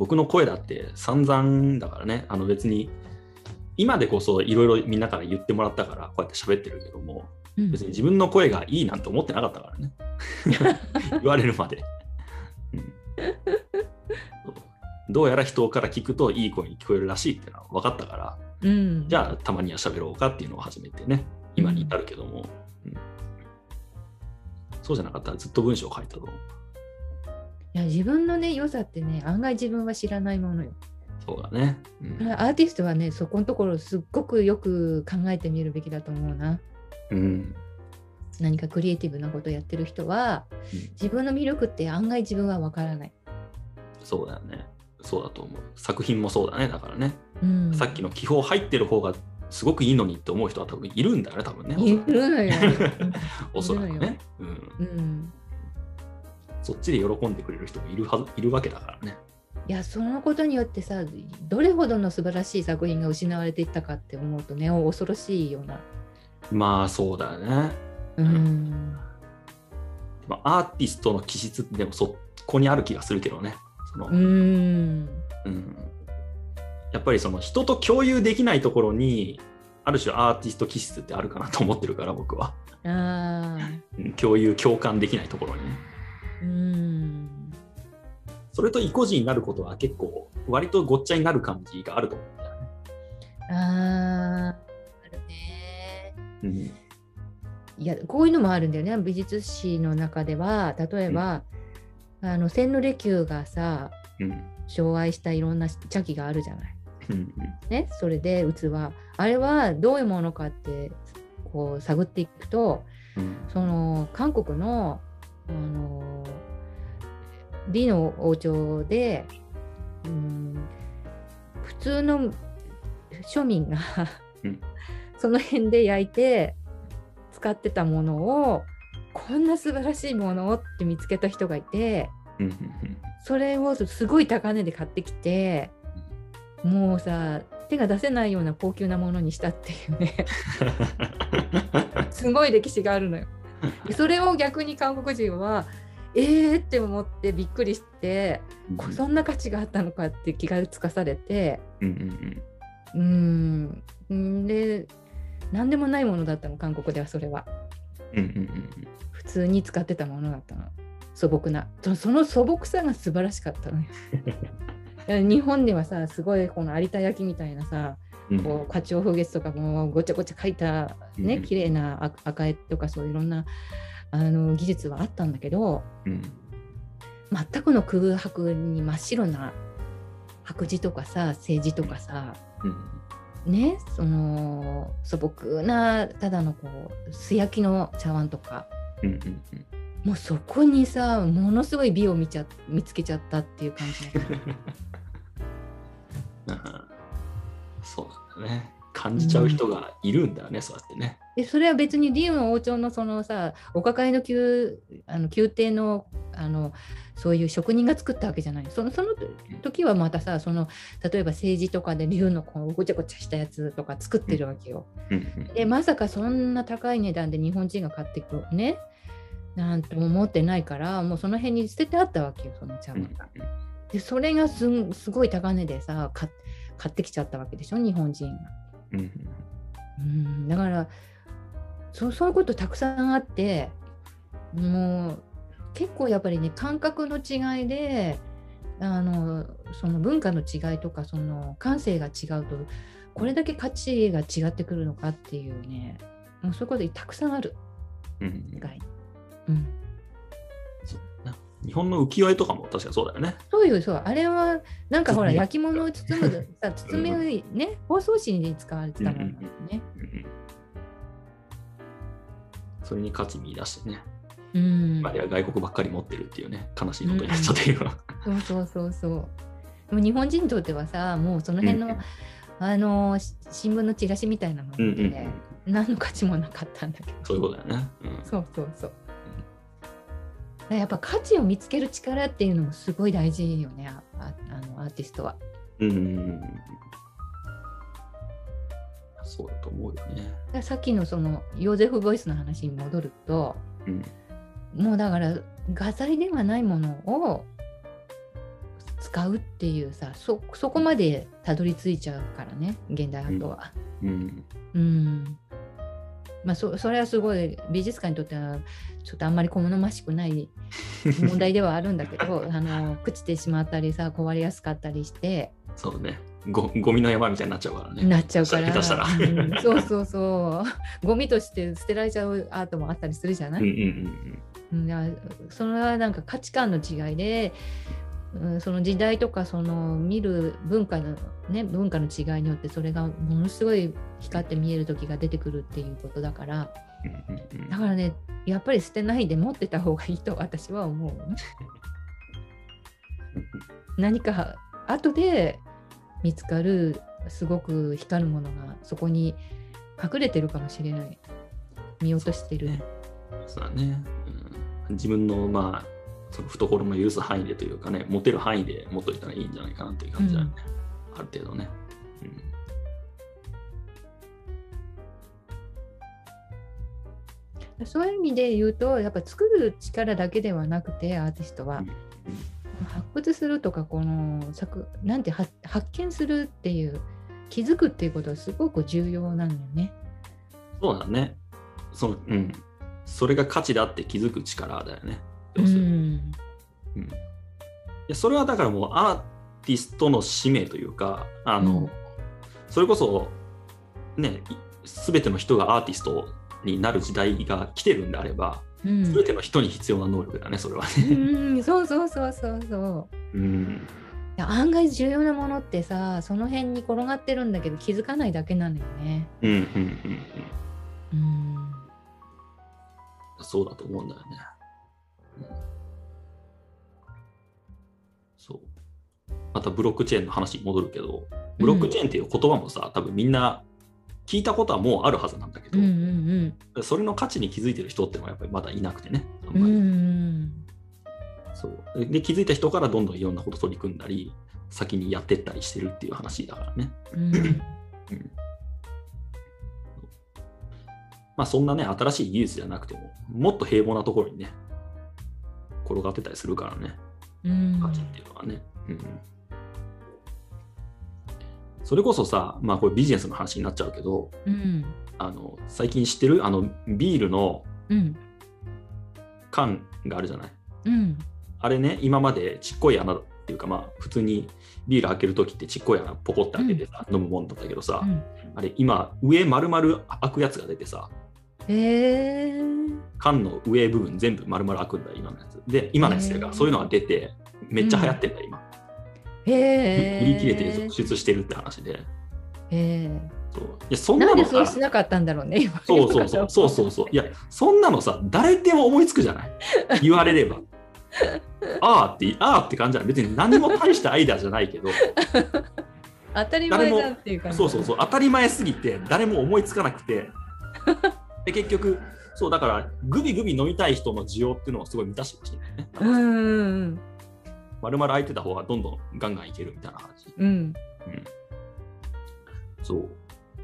僕の声だって散々だからね、あの別に、今でこそいろいろみんなから言ってもらったから、こうやって喋ってるけども、うん別に自分の声がいいなんて思ってなかったからね。言われるまで。うんどうやら人から聞くといい声に聞こえるらしいっていうのは分かったから、うん、じゃあたまには喋ろうかっていうのを始めてね、今に至るけども、うんそうじゃなかったらずっと文章を書いたと思う。いや自分のね良さってね案外自分は知らないものよ。そうだね。うんアーティストはねそこのところすっごくよく考えてみるべきだと思うな。うん何かクリエイティブなことやってる人はうん自分の魅力って案外自分はわからない。そうだよね。そうだと思う。作品もそうだね。だからね、うん、さっきの気泡入ってる方がすごくいいのにって思う人は多分いるんだよね、多分ね。いるのよ。おそらくねよ。うん。うん、そっちで喜んでくれる人もいるはずいるわけだからね。いやそのことによってさどれほどの素晴らしい作品が失われていったかって思うとね恐ろしいような。まあそうだよね。うんまあ、アーティストの気質でもそこにある気がするけどね。そのうんうんやっぱりその人と共有できないところにある種アーティスト気質ってあるかなと思ってるから僕は。共有共感できないところにね。うん。それと意固地になることは結構割とごっちゃになる感じがあると思うんだよね。あーあるね。うんいやこういうのもあるんだよね。美術史の中では例えば、あの千利休がさうん。紹介したいろんな茶器があるじゃない。うん。ね、それで器。あれはどういうものかってこう探っていくとうん。その韓国のあの李の王朝で、うん、普通の庶民が、うん。その辺で焼いて使ってたものをこんな素晴らしいものをって見つけた人がいてそれをすごい高値で買ってきてもうさ手が出せないような高級なものにしたっていうね。すごい歴史があるのよ。で それを逆に韓国人はえーって思ってびっくりしてうん。こそんな価値があったのかって気がつかされて。うんうんうーん。で何でもないものだったの韓国ではそれは。うんうんうん普通に使ってたものだったの。素朴な。そその素朴さが素晴らしかったのよ。日本ではさすごいこの有田焼みたいなさうんこう花鳥風月とかもごちゃごちゃ描いたねうん。綺麗な赤赤絵とかそういろんなあの技術はあったんだけどうん。全くの空白に真っ白な白磁とかさ政治とかさうん。ねその素朴なただのこう素焼きの茶碗とかうんうんうん。もうそこにさものすごい美を見ちゃ見つけちゃったっていう感じうん そうね。感じちゃう人がいるんだよね、そうやってね。でそれは別にリウの王朝のそのさお抱えの宮あの宮廷のあのそういう職人が作ったわけじゃないそのその時はまたさその例えば政治とかで竜のこうごちゃごちゃしたやつとか作ってるわけよ。うんうんでまさかそんな高い値段で日本人が買っていくねなんとも思ってないからもうその辺に捨ててあったわけよその茶うん碗が。でそれがすごい高値でさ買買ってきちゃったわけでしょ日本人が。うんうんうんだからそうそういうことたくさんあってもう結構やっぱりね感覚の違いであのその文化の違いとかその感性が違うとこれだけ価値が違ってくるのかっていうねもうそういうことたくさんあるうん。うん日本の浮世絵とかも確かそうだよね。そういうそうあれはなんかほら焼き物を包むさ包みね包装紙に使われてたもんだよね。うんうんそれに価値見出してね、うんあるいは外国ばっかり持ってるっていうね、悲しいことになっちゃってるよ。そうそうそうそう。でも日本人にとってはさ、もうその辺の、うんあのし新聞のチラシみたいなもうんうんので、何の価値もなかったんだけど。そういうことだよね。うんそうそうそう。やっぱ価値を見つける力っていうのもすごい大事よね、あああのアーティストは。うんそうだと思うよね。さっきのそのヨーゼフ・ボイスの話に戻ると、うんもうだから画材ではないものを使うっていうさそそこまでたどり着いちゃうからね現代アートは。うん。うんまあ、そそれはすごい美術館にとってはちょっとあんまり好ましくない 問題ではあるんだけどあの朽ちてしまったりさ壊れやすかったりして。そうね。ごゴミの山みたいになっちゃうからね。なっちゃうから。下手したら。うん。そうそうそう。ゴミとして捨てられちゃうアートもあったりするじゃない、うんうん。うん、だからそれはなんか価値観の違いで、うん、その時代とかその見る文化のね文化の違いによってそれがものすごい光って見える時が出てくるっていうことだからだからねやっぱり捨てないで持ってた方がいいと私は思うね。何か後で見つかるすごく光るものがそこに隠れてるかもしれない見落としてる。そうだね、うん。自分のまあその懐の許す範囲でというかね、持てる範囲で持っといたらいいんじゃないかなっていう感じだよね。ある程度ね。うんそういう意味で言うとやっぱ作る力だけではなくてアーティストはうん発掘するとかこの作なんて発発見するっていう気づくっていうことはすごく重要なんだよね。そうだね。そのうん。それが価値だって気づく力だよね。う要するにん。うん。いやそれはだからもうアーティストの使命というかあの、うん。それこそねい全ての人がアーティストになる時代が来てるんであれば、うん。全ての人に必要な能力だねそれはうね。ん。そうそうそうそうそう。うん。いや案外重要なものってさその辺に転がってるんだけど気づかないだけなんだよね。うんうんうんうん。うん。そうだと思うんだよね。うんそう。またブロックチェーンの話に戻るけどブロックチェーンっていう言葉もさ、多分みんな聞いたことはもうあるはずなんだけど、うんうんそれの価値に気づいてる人ってのはやっぱりまだいなくてね。あんうんうまりん。そう。で気づいた人からどんどんいろんなこと取り組んだり先にやってったりしてるっていう話だからね。うんうん。まあそんなね新しい技術じゃなくてももっと平凡なところにね転がってたりするからね。うん。価値っていうのはね。うん。それこそさ、まあこれビジネスの話になっちゃうけど、うん。あの最近知ってる？あのビールのうん。缶があるじゃない？うん。あれね、今までちっこい穴っていうか、まあ、普通にビール開けるときってちっこい穴ポコって開けてさ、飲むもんだったけどさ、うん。あれ今、上丸々開くやつが出てさ、へえ缶の上部分全部丸々開くんだ、今のやつ。で、今のやつがそういうのが出て、めっちゃ流行ってんだ、今。へえ売り切れて続出してるって話で。へえそう。いやそんななんのそうしなかったんだろうね今そうそうそう。そうそうそう。いやそんなのさ誰でも思いつくじゃない？言われれば。あーってあーって感じじゃない。別に何も大したアイデアじゃないけど。当たり前だっていう感じ。そうそうそう。当たり前すぎて誰も思いつかなくてで結局そうだからグビグビ飲みたい人の需要っていうのをすごい満たしてほしいね。うんうん丸々空いてた方がどんどんガンガンいけるみたいな話。うん。うん、そう。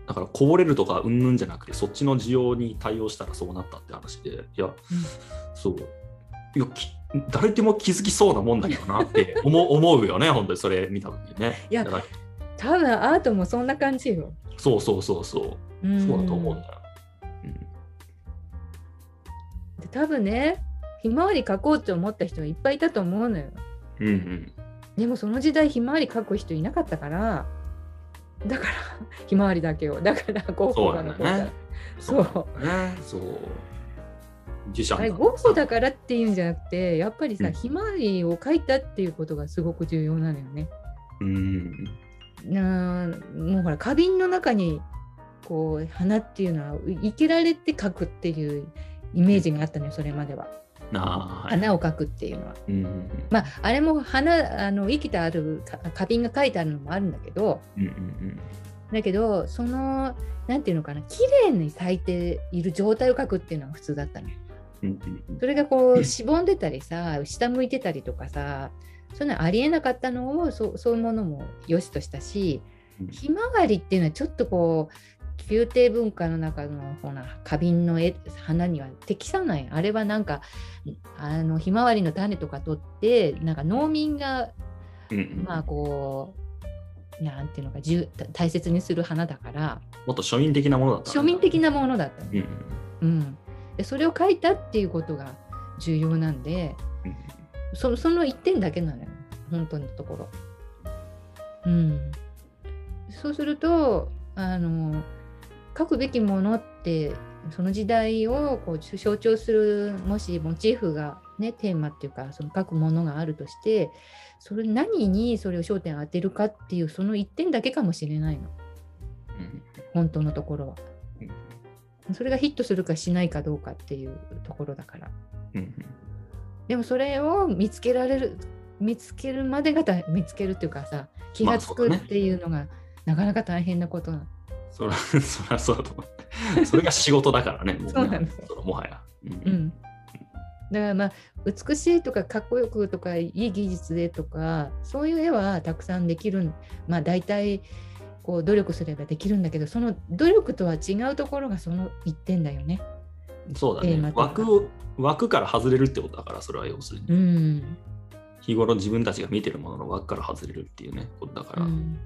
だからこぼれるとかうんぬんじゃなくてそっちの需要に対応したらそうなったって話で。いや、そう。いやき誰でも気づきそうなもんだけどなって 思う思うよね本当にそれ見た時にね。いやだから。多分アートもそんな感じよ。そうそうそうそう。うん。そうだと思うんだよ。うんで多分ねひまわり描こうと思った人がいっぱいいたと思うのよ。うんうんでもその時代ひまわり描く人いなかったからだから ひまわりだけをだからゴッホが残ったそうね。そうあれだゴッホだからっていうんじゃなくてやっぱりさ、うんひまわりを描いたっていうことがすごく重要なのよね。うん。なもうほら花瓶の中にこう花っていうのは生けられて描くっていうイメージがあったのよそれまでは。なあ、はい。花を描くっていうのは。うんまああれも花あの生きてあるか花瓶が描いてあるのもあるんだけどうんうんだけどそのなんていうのかな綺麗に咲いている状態を描くっていうのが普通だったのよ。うんうんうんそれがこうしぼんでたりさ下向いてたりとかさそういうのありえなかったのをそそういうものも良しとしたしうんひまわりっていうのはちょっとこう宮廷文化の中のほな花瓶の絵花には適さないあれはなんかあのひまわりの種とか取ってなんか農民がうんうんまあこうなんていうのか大切にする花だからもっと庶民的なものだった庶民的なものだった、うんうん、でそれを書いたっていうことが重要なんでうんそその一点だけなのよ本当のところ。うん、そうするとあの書くべきものってその時代をこう象徴するもしモチーフが、ね、テーマっていうかその書くものがあるとしてそれ何にそれを焦点を当てるかっていうその一点だけかもしれないのうん本当のところは。うんそれがヒットするかしないかどうかっていうところだから。うんでもそれを見つけられる見つけるまでが見つけるっていうかさ気がつくっていうのが、なかなか大変なことなの。そりゃ そそうだと思う。それが仕事だからね、もそうなんですよそのもはや。うんうん、だからまあ美しいとかかっこよくとかいい技術でとかそういう絵はたくさんできるまあ大体こう努力すればできるんだけどその努力とは違うところがその一点だよね。そうだね枠を枠から外れるってことだから、それは要するに。うん日頃自分たちが見てるものの枠から外れるっていうね、ことだから。うん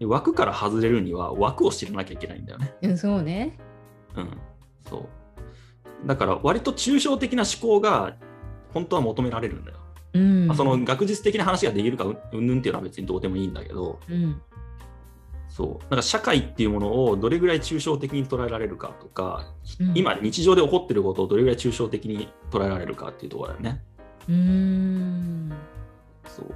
枠から外れるには枠を知らなきゃいけないんだよね。うん、そうね。うん。そう。だから割と抽象的な思考が本当は求められるんだよ。うんまあ、その学術的な話ができるかうんうんぬんっていうのは別にどうでもいいんだけど、うんそう。なんか社会っていうものをどれぐらい抽象的に捉えられるかとか、うん今日常で起こってることをどれぐらい抽象的に捉えられるかっていうところだよね。うーんそう。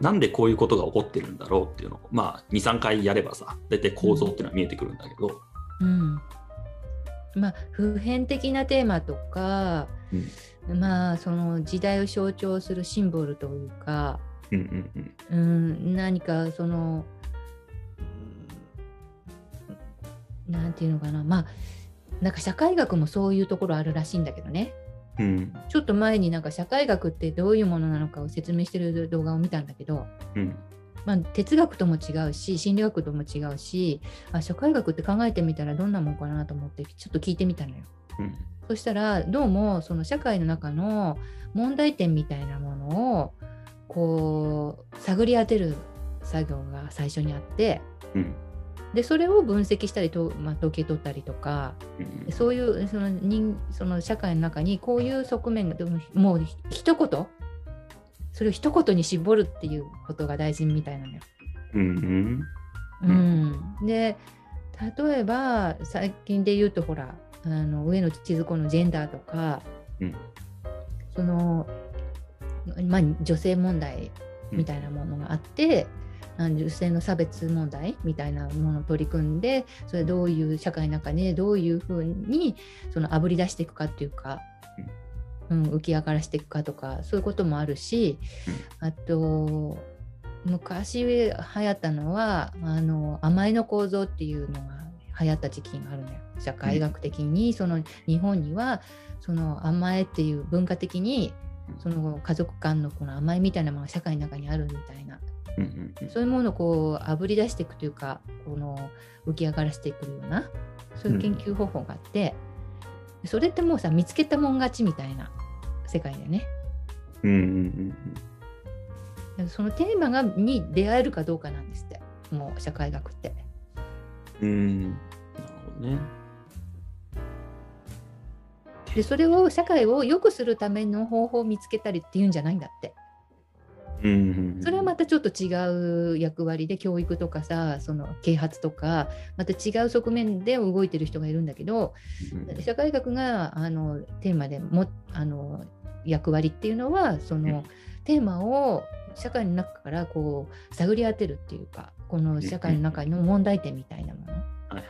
なんでこういうことが起こってるんだろうっていうのを、まあ、2、3回やればさ、大体構造っていうのは見えてくるんだけど、うん。まあ普遍的なテーマとか、まあその時代を象徴するシンボルというか、うんうんうん。うん、何かその、うんなんていうのかな。まあなんか社会学もそういうところあるらしいんだけどねうん。ちょっと前になんか社会学ってどういうものなのかを説明してる動画を見たんだけど、うん。まあ、哲学とも違うし心理学とも違うしあ社会学って考えてみたらどんなもんかなと思ってちょっと聞いてみたのよ。うん。そしたらどうもその社会の中の問題点みたいなものをこう探り当てる作業が最初にあってうんでそれを分析したりと、まあ、統計取ったりとかうんそういうその人その社会の中にこういう側面がでももう一言それを一言に絞るっていうことが大事みたいなのよ。うんううん、で例えば最近で言うとほらあの上野千鶴子のジェンダーとかうん。その、まあ、女性問題みたいなものがあって、女性の差別問題みたいなものを取り組んでそれどういう社会の中でどういうふうにそのあぶり出していくかっていうか、うん、浮き上がらしていくかとかそういうこともあるし、あと昔流行ったのはあの甘えの構造っていうのが流行った時期があるのよ社会学的にその日本にはその甘えっていう文化的にその家族間のこの甘えみたいなものが社会の中にあるみたいなうんうんうんそういうものをこうあぶり出していくというかこの浮き上がらせていくようなそういう研究方法があって、それってもうさ見つけたもん勝ちみたいな世界だよね。うんうんそのテーマがに出会えるかどうかなんですってもう社会学って。うんうんなるほどね。でそれを社会を良くするための方法を見つけたりっていうんじゃないんだって。それはまたちょっと違う役割で教育とかさその啓発とかまた違う側面で動いてる人がいるんだけどうん社会学があのテーマでもあの役割っていうのはその、うんテーマを社会の中からこう探り当てるっていうかこの社会の中の問題点みたいなもの。はいはいはい。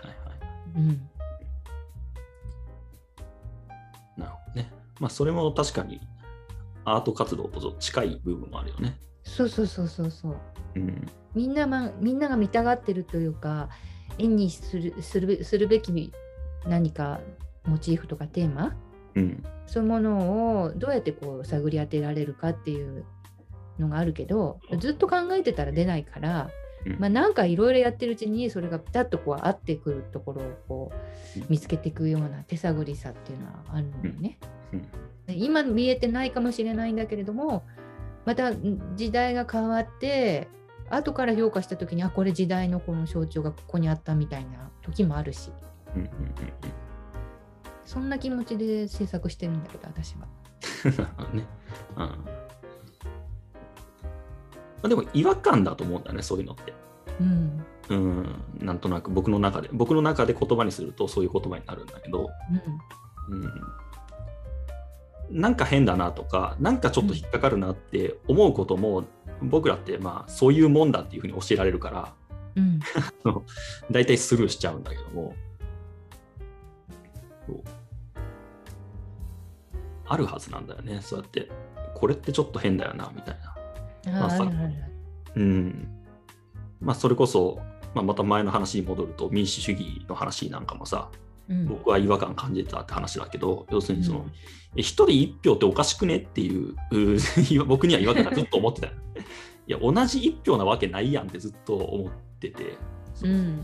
うんなるほどね。まあそれも確かにアート活動と近い部分もあるよね。そうそうそうそうそう。うんみんな、ま、みんなが見たがってるというか絵にするするべするべき何かモチーフとかテーマ？うんそういうものをどうやってこう探り当てられるかっていうのがあるけどずっと考えてたら出ないからうん。まあ、なんかいろいろやってるうちにそれがピタッとこう合ってくるところをこう見つけていくような手探りさっていうのはあるん。だよね。今見えてないかもしれないんだけれどもまたん時代が変わって後から評価した時にあこれ時代のこの象徴がここにあったみたいな時もあるし。うんうんうんそんな気持ちで制作してるんだけど私は。うんね。うんまあ、でも違和感だと思うんだよねそういうのって。うん。うん、なんとなく僕の中で僕の中で言葉にするとそういう言葉になるんだけど、うん。うん、なんか変だなとかなんかちょっと引っかかるなって思うことも、僕らってまあそういうもんだっていうふうに教えられるから。うん。大体スルーしちゃうんだけども。あるはずなんだよねそうやって。これってちょっと変だよなみたいな。あまあさうん。まあ、それこそ、まあ、また前の話に戻ると民主主義の話なんかもさうん。僕は違和感感じてたって話だけど要するにその、うん。え一人一票っておかしくねっていうう 僕には違和感がずっと思ってたよ。いや同じ一票なわけないやんってずっと思っててうん。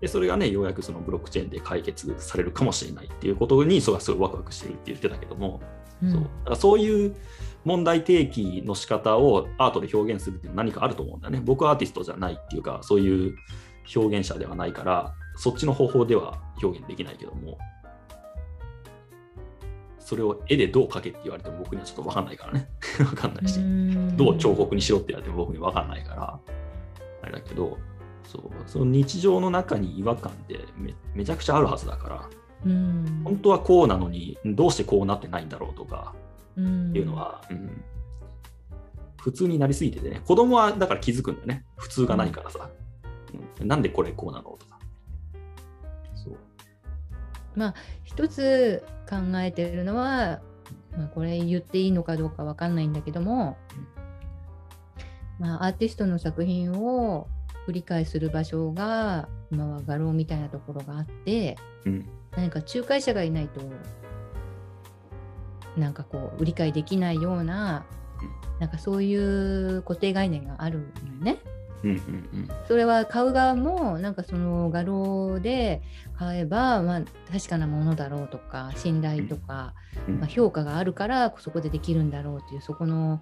でそれがねようやくそのブロックチェーンで解決されるかもしれないっていうことにそれはすごいワクワクしてるって言ってたけども、うん。そう。だからそういう問題提起の仕方をアートで表現するっていうのは何かあると思うんだよね。僕はアーティストじゃないっていうか、そういう表現者ではないから、そっちの方法では表現できないけども、それを絵でどう描けって言われても僕にはちょっと分かんないからね。分かんないし、どう彫刻にしろって言われても僕に分かんないから、あれだけど、そう。その日常の中に違和感ってめめちゃくちゃあるはずだから、うん本当はこうなのにどうしてこうなってないんだろうとか、うんっていうのは、うん普通になりすぎててね、子供はだから気づくんだよね、普通がないからさ。うんなんでこれこうなのとか。そう。一つ考えてるのは、まあ、これ言っていいのかどうかわかんないんだけども、まあ、アーティストの作品を繰り返する場所が今は画廊みたいなところがあってうん。何か仲介者がいないとなんかこう売り買いできないようなうんなんかそういう固定概念があるのよね。うんうんそれは買う側もなんかその画廊で買えば、まあ、確かなものだろうとか信頼とか、うん。まあ、評価があるからそこでできるんだろうというそこの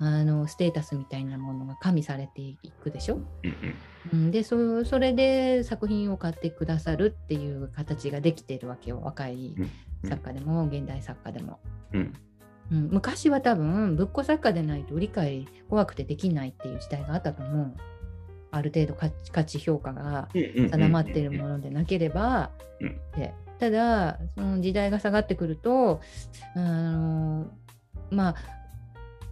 あのステータスみたいなものが加味されていくでしょ？うんうん、でそそれで作品を買ってくださるっていう形ができているわけよ。若いうん作家でも現代作家でも。うん。うん、昔は多分ぶっこ作家でないと売り買い怖くてできないっていう時代があったと思う。ある程度価値価値評価がうん定まっているものでなければ、うん。でただその時代が下がってくるとあのまあ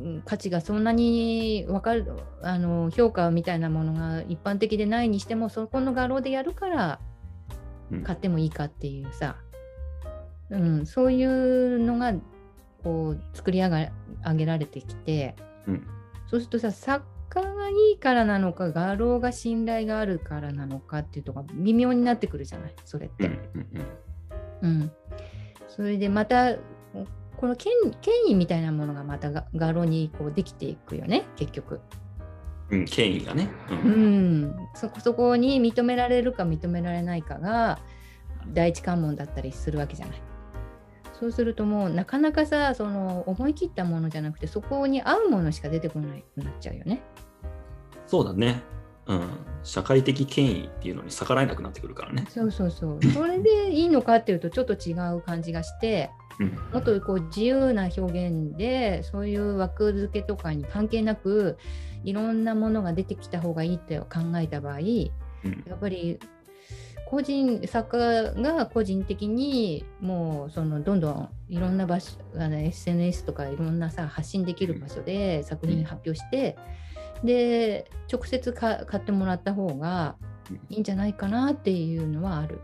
うん価値がそんなに分かるあの評価みたいなものが一般的でないにしてもそこの画廊でやるからうん。買ってもいいかっていうさ、うん、そういうのがこう作り上げられてきてうん。そうするとさ作家がいいからなのか画廊が信頼があるからなのかっていうとこが微妙になってくるじゃない？それって。うんそれでまたこの権権威みたいなものがまたが画廊にこうできていくよね結局。うん権威がね。ううんん、そこそこに認められるか認められないかが第一関門だったりするわけじゃない。そうするともうなかなかさその思い切ったものじゃなくてそこに合うものしか出てこなくなっちゃうよね。そうだね。うん。社会的権威っていうのに逆らえなくなってくるからね。そうそうそう。それでいいのかっていうとちょっと違う感じがしてうんもっとこう自由な表現でそういう枠付けとかに関係なくいろんなものが出てきた方がいいって考えた場合やうんっぱり個人作家が個人的にもうそのどんどんいろんな場所あの SNS とかいろんなさ発信できる場所で作品発表して、で直接か買ってもらった方がいいんじゃないかなっていうのはある。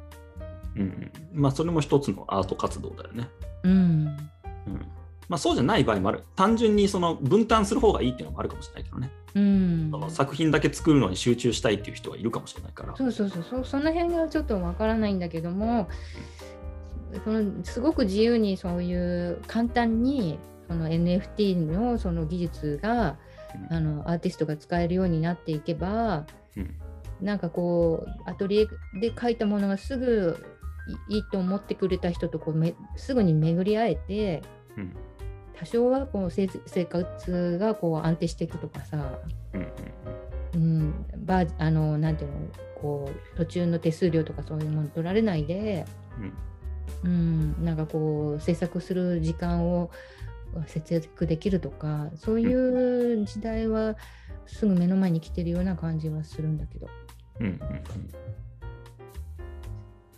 うんうんまあそれも一つのアート活動だよね。うんうんまあ、そうじゃない場合もある。単純にその分担する方がいいっていうのもあるかもしれないけどね。うんその作品だけ作るのに集中したいっていう人がいるかもしれないから。そうそうそうそうその辺がちょっとわからないんだけどもそのすごく自由にそういう簡単にその NFT のその技術があのアーティストが使えるようになっていけば、うん。なんかこうアトリエで描いたものがすぐいいいと思ってくれた人とこうめすぐに巡り会えてうん。多少はこう生生活がこう安定していくとかさ、うん。うん、バーあのなんていうのこう途中の手数料とかそういうもの取られないで、うん。うん、なんかこう制作する時間を節約できるとかそういう時代はすぐ目の前に来てるような感じはするんだけど。うんうんうん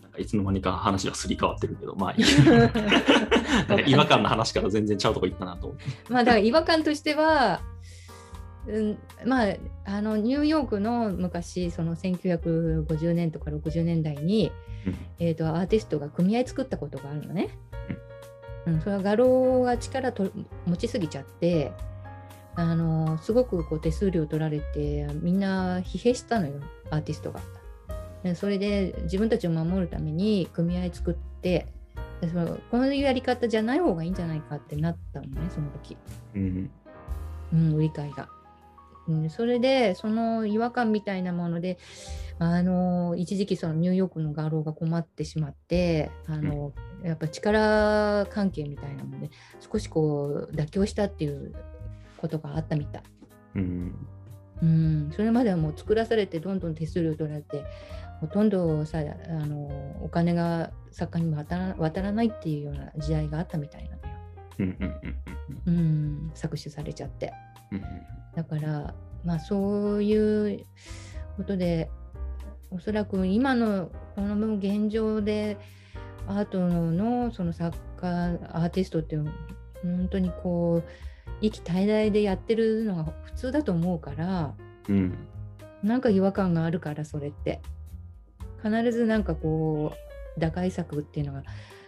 なんかいつの間にか話がすり替わってるけど、まあいい 違和感の話から全然ちゃうとこ行ったなと。まあだから違和感としては、うん、まああのニューヨークの昔その1950年とか60年代に、うんえー、とアーティストが組合作ったことがあるのね。うん、それは画廊が力と持ちすぎちゃってあのすごくこう手数料取られてみんな疲弊したのよアーティストが。でそれで自分たちを守るために組合作ってでそのこういうやり方じゃない方がいいんじゃないかってなったのねその時。うんうん、売り買いが。うん、それでその違和感みたいなものであの一時期そのニューヨークの画廊が困ってしまってあの、やっぱ力関係みたいなので少しこう妥協したっていうことがあったみたい。うんうん、それまではもう作らされてどんどん手数料取られてほとんどさあのお金が作家にも渡ら渡らないっていうような時代があったみたいなのよ。うんうんうんうん、搾取されちゃって。うんだから、まあ、そういうことでおそらく今のこの現状でアートのその作家アーティストっていう本当にこう息絶え絶えでやってるのが普通だと思うからうんなんか違和感があるからそれって。必ずなんかこう打開策っていうのが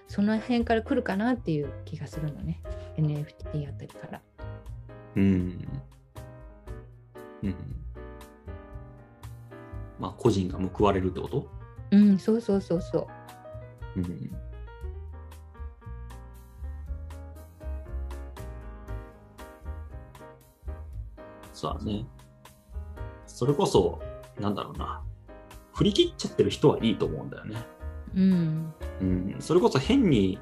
その辺から来るかなっていう気がするのね。NFT あたりから。うん。うんまあ個人が報われるってこと？うん、そうそうそうそう。うんそうだね。それこそ、なんだろうな。振り切っちゃってる人はいいと思うんだよね。うんうん、それこそ変に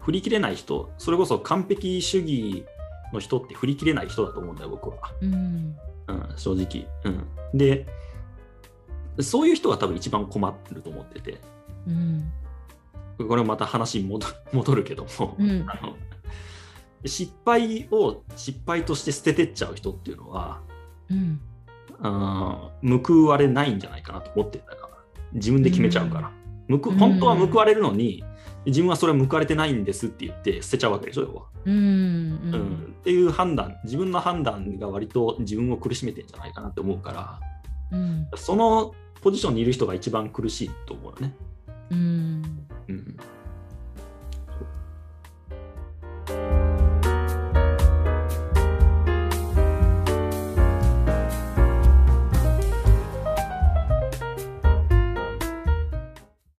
振り切れない人、それこそ完璧主義の人って振り切れない人だと思うんだよ、僕は。うんうん、正直。うん。で、そういう人が多分一番困ってると思ってて、うんこれまた話に戻 戻るけども、うん。あの失敗を失敗として捨ててっちゃう人っていうのは、うん。報われないんじゃないかなと思ってんだから。自分で決めちゃうから、報うん。本当は報われるのに自分はそれは報われてないんですって言って捨てちゃうわけでしょ要は、うんううんん。っていう判断自分の判断が割と自分を苦しめてんじゃないかなって思うから。うん。そのポジションにいる人が一番苦しいと思うよね。うん。うん